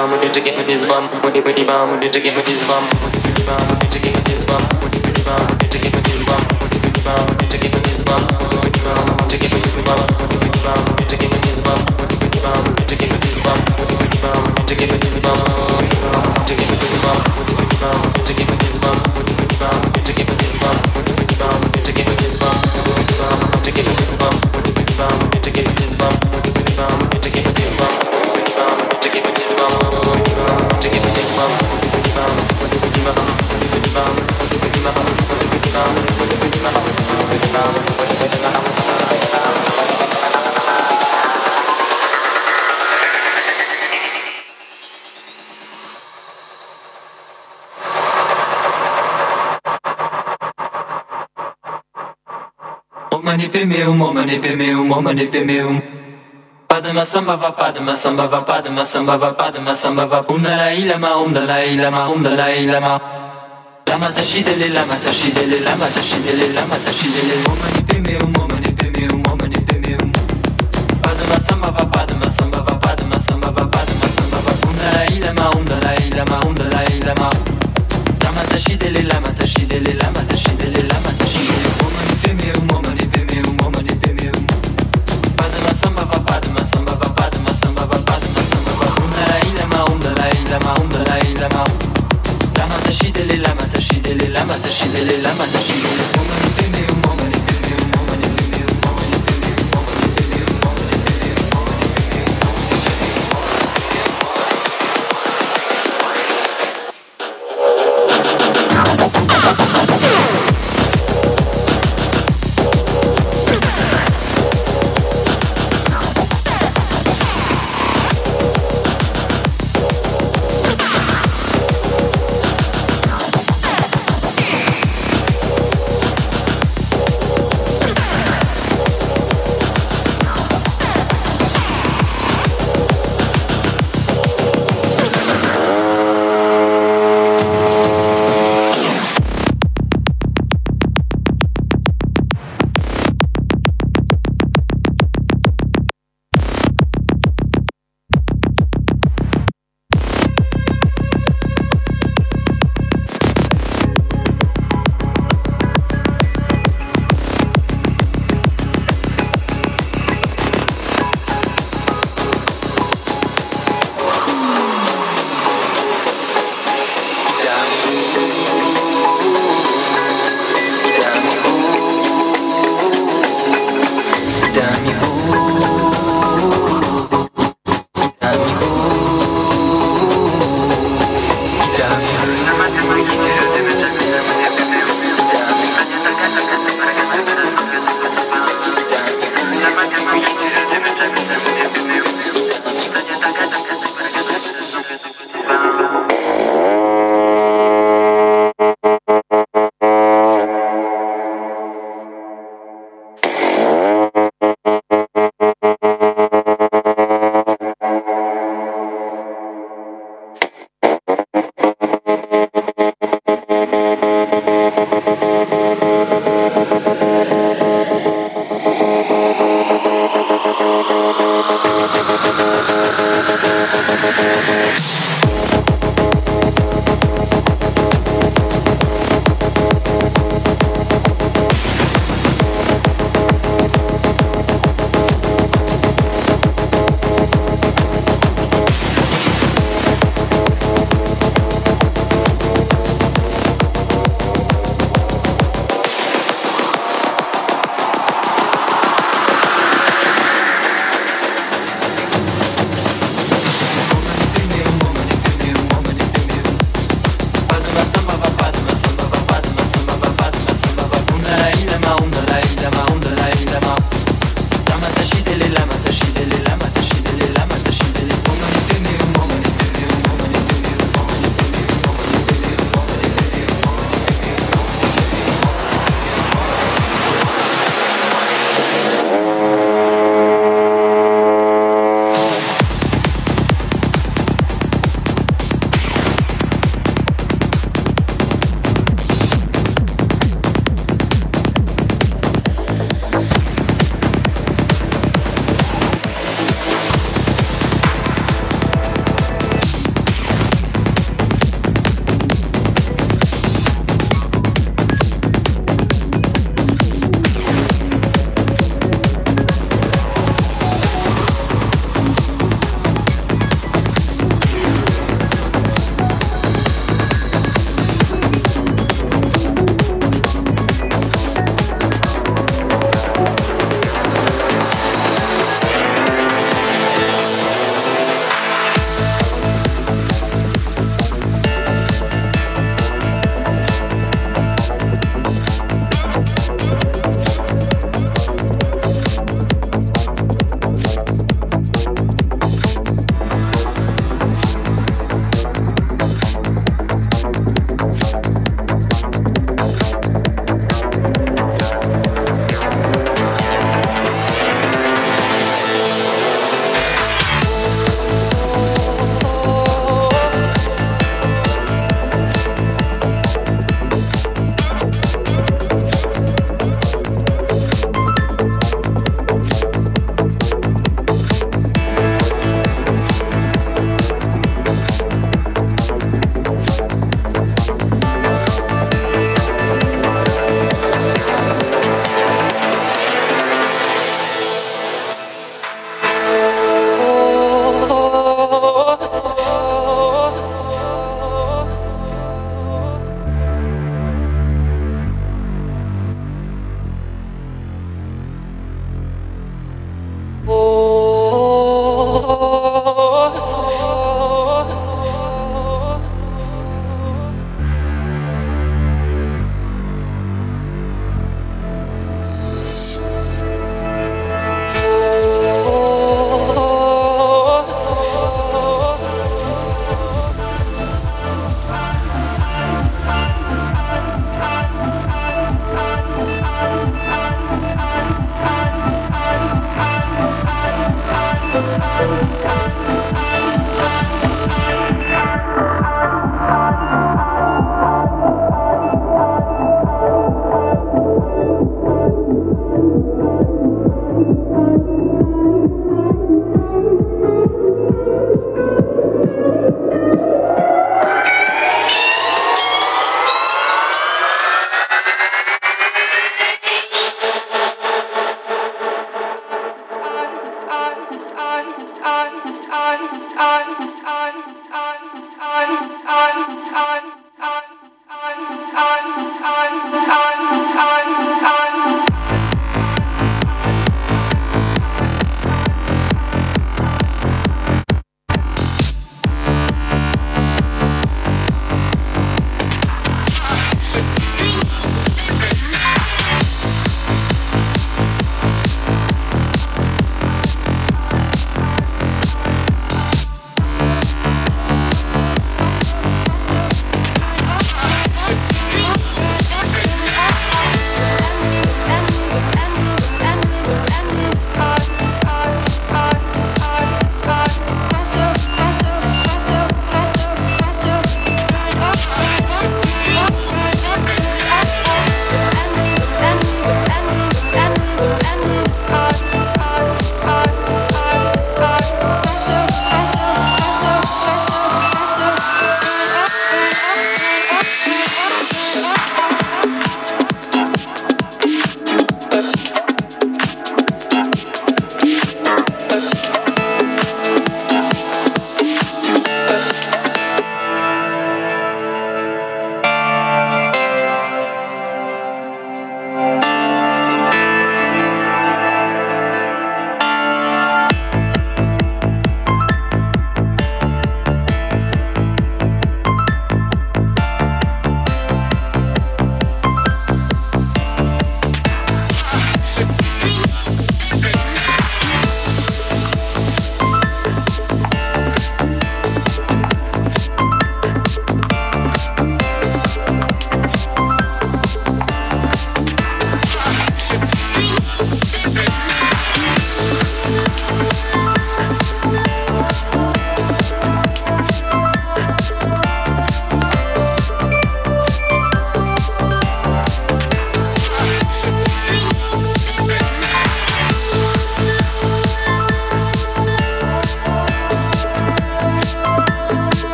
bam, when you take it with this bam, when you bitty bam, when you take it with this bam, when you bitty bam, when you take it with this bam, when you bitty bam, when you take it with this bam, when you bitty bam, when you take it with this bam, when you bitty bam, when you take it with this bam, when you bitty bam, when you take it with this bam, when you bitty bam, when you take it with this bam, when you bitty bam, when you take it with this Omani pe meu, omani pe meu, omani pe meu. Padma Sambhava Padma Sambhava Padma Sambhava Padma Sambhava Om Dalai Lama Om Dalai Lama Om Dalai Lama Lama Tashidele Lama Tashidele Lama Tashidele Lama Tashidele Om Mani Peme Om Mani Peme Om Mani Peme Padma Sambhava Padma Sambhava Padma Sambhava Padma Sambhava Om Dalai Lama Om Dalai Lama Om Dalai Lama Lama Tashidele Lama Tashidele Lama Tashidele Lama shidele lama ta shidele lama ta shidele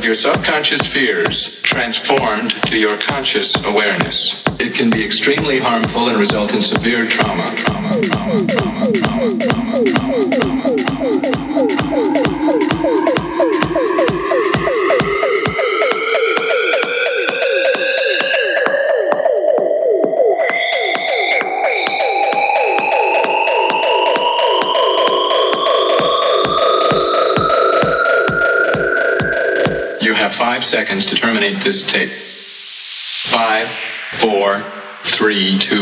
of your subconscious fears transformed to your conscious awareness. It can be extremely harmful and result in severe trauma, trauma, trauma, trauma, trauma, trauma, trauma, trauma. Seconds to terminate this tape. Five, four, three, two,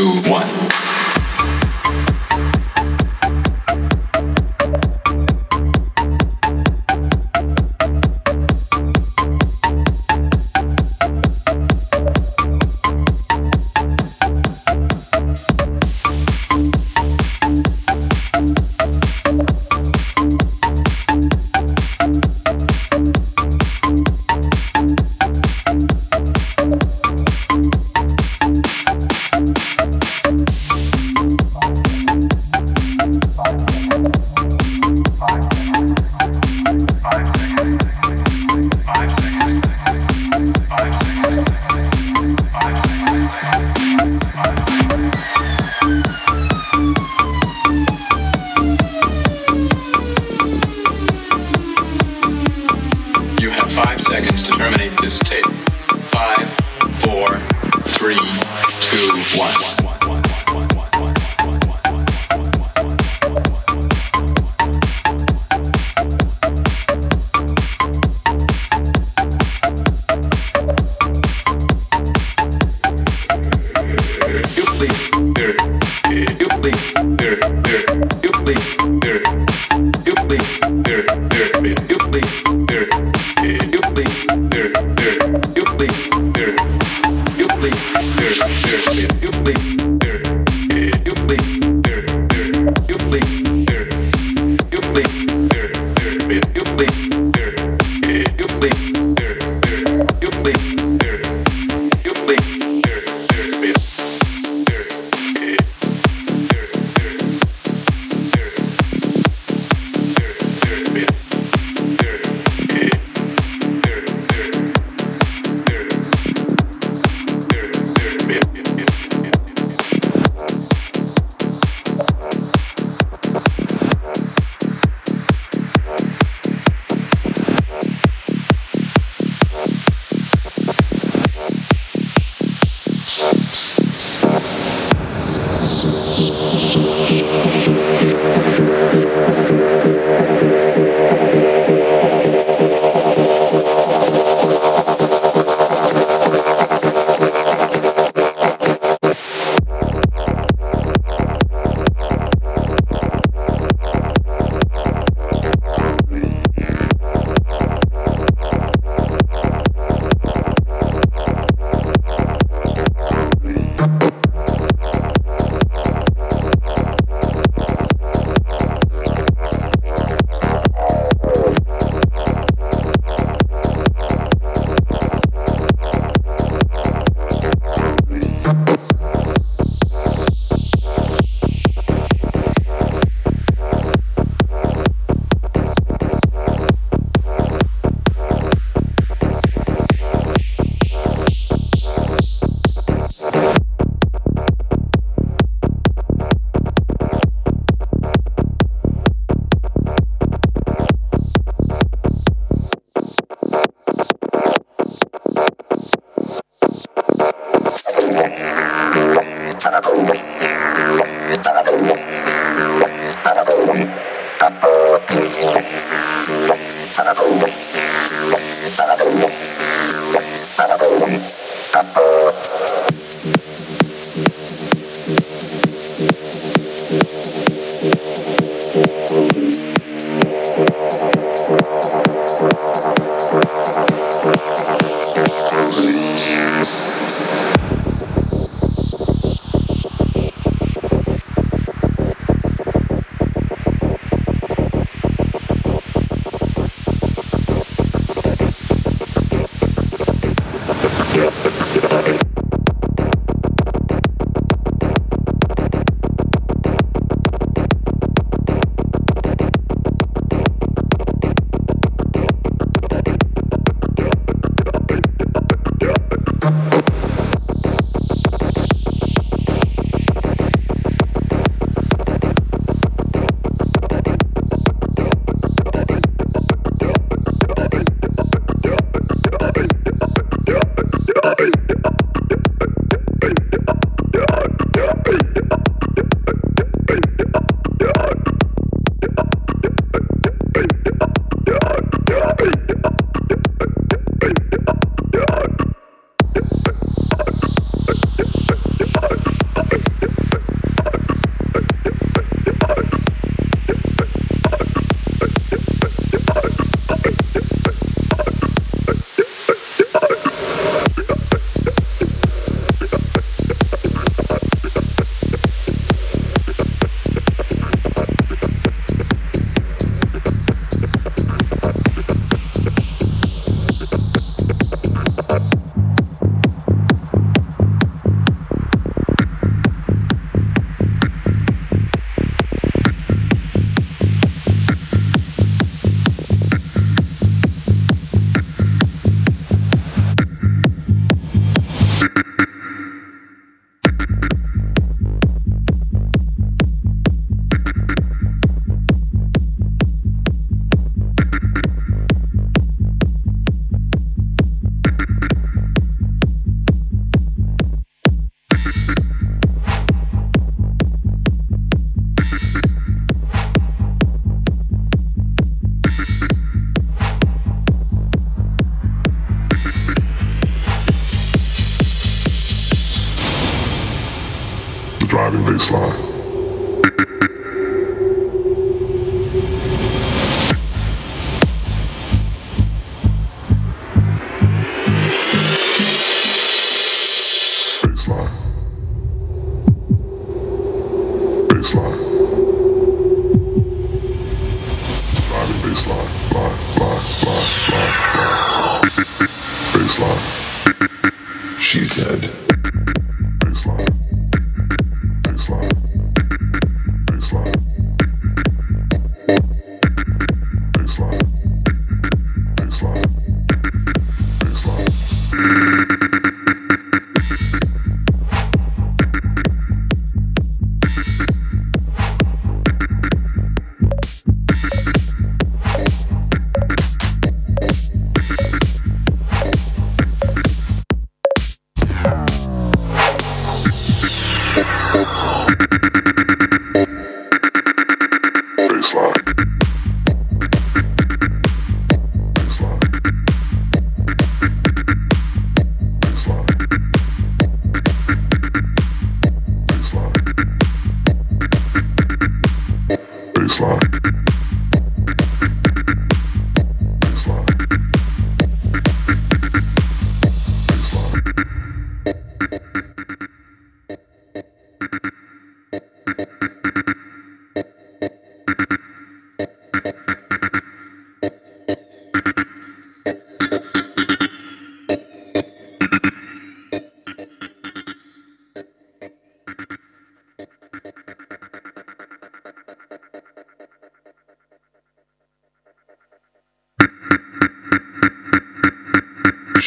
Lord.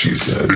she said.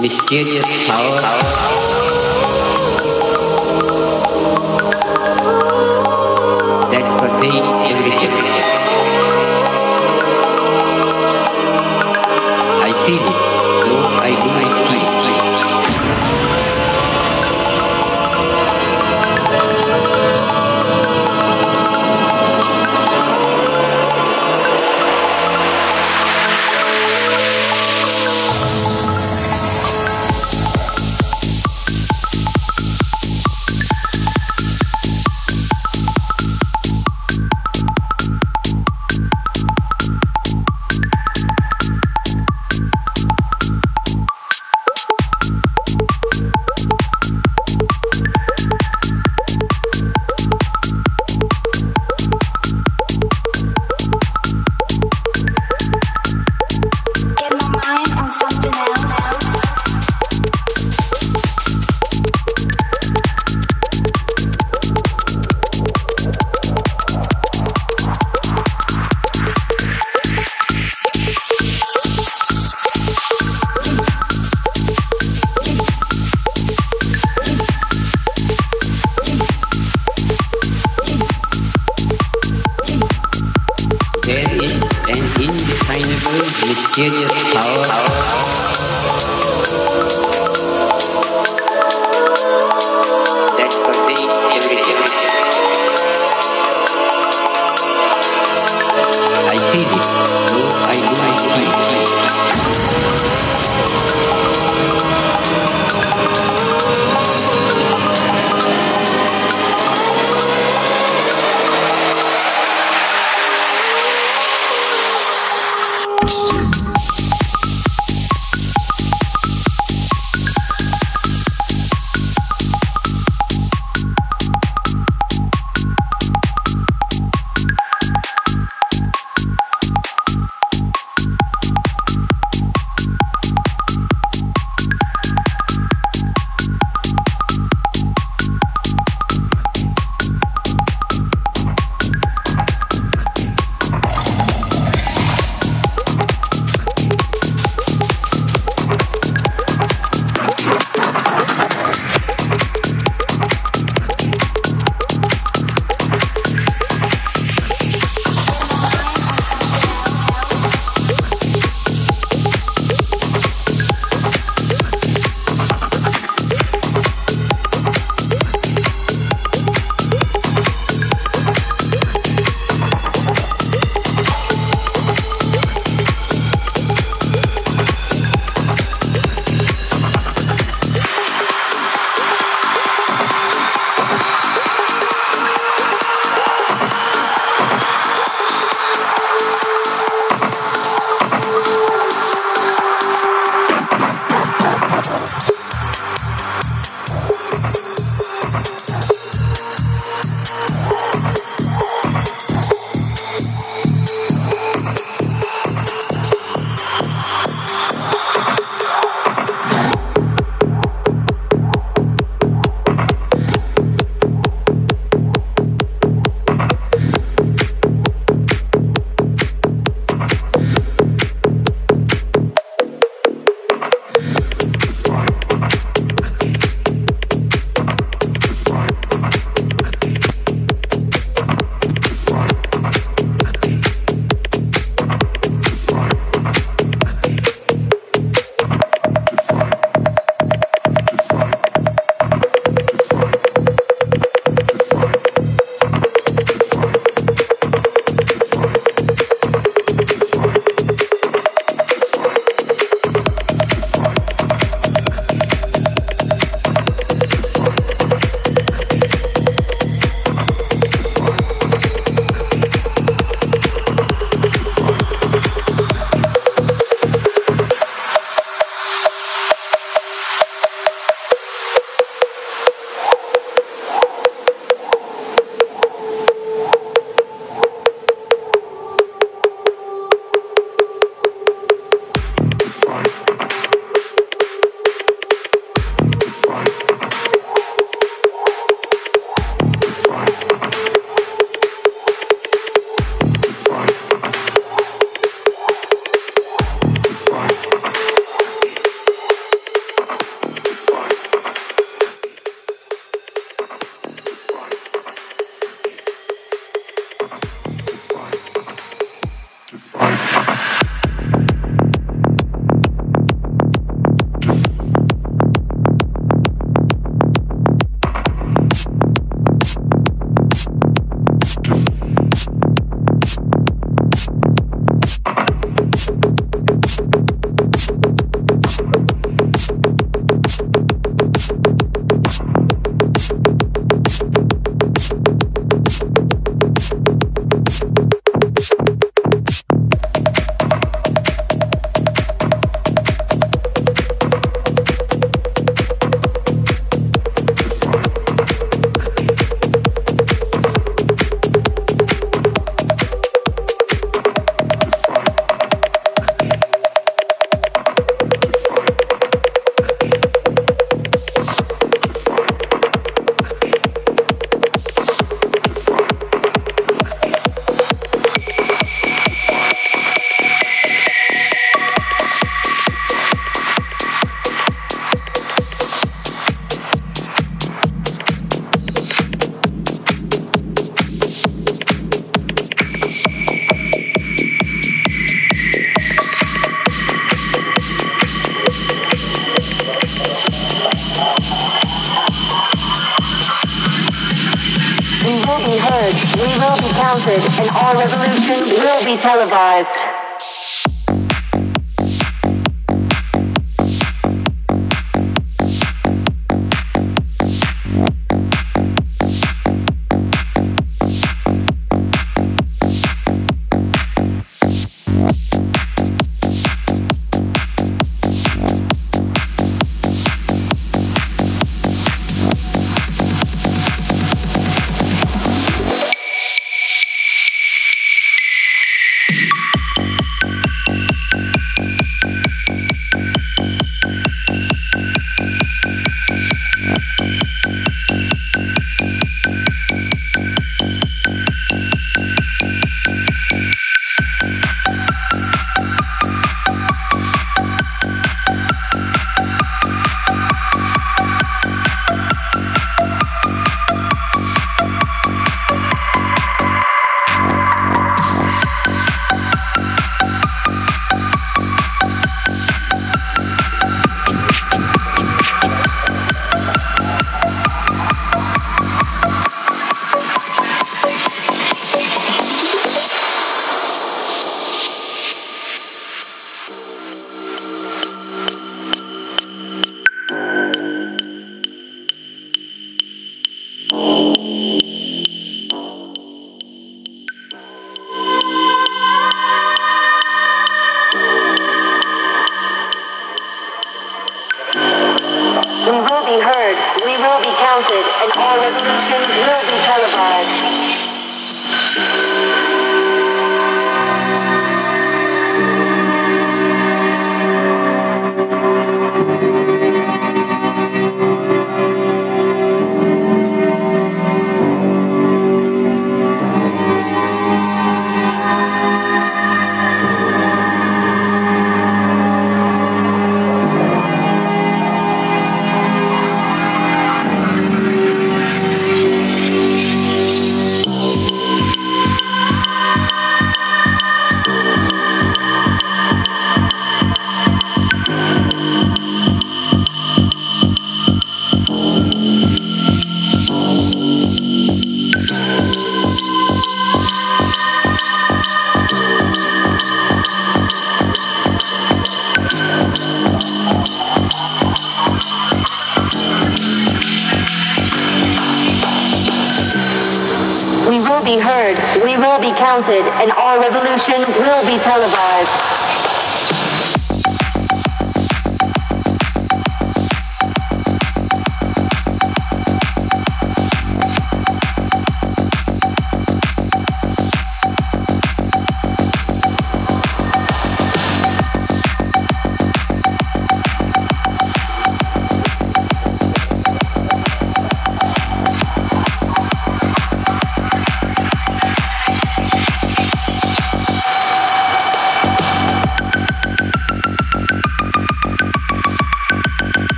Mysterious power.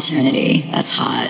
Eternity. That's hot.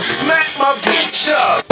Smack my bitch up.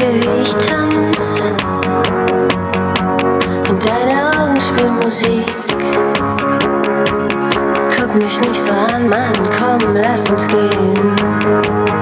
durch Tanz und deine Augen spielen Musik. Guck mich nicht so an, Mann, komm, lass uns gehen.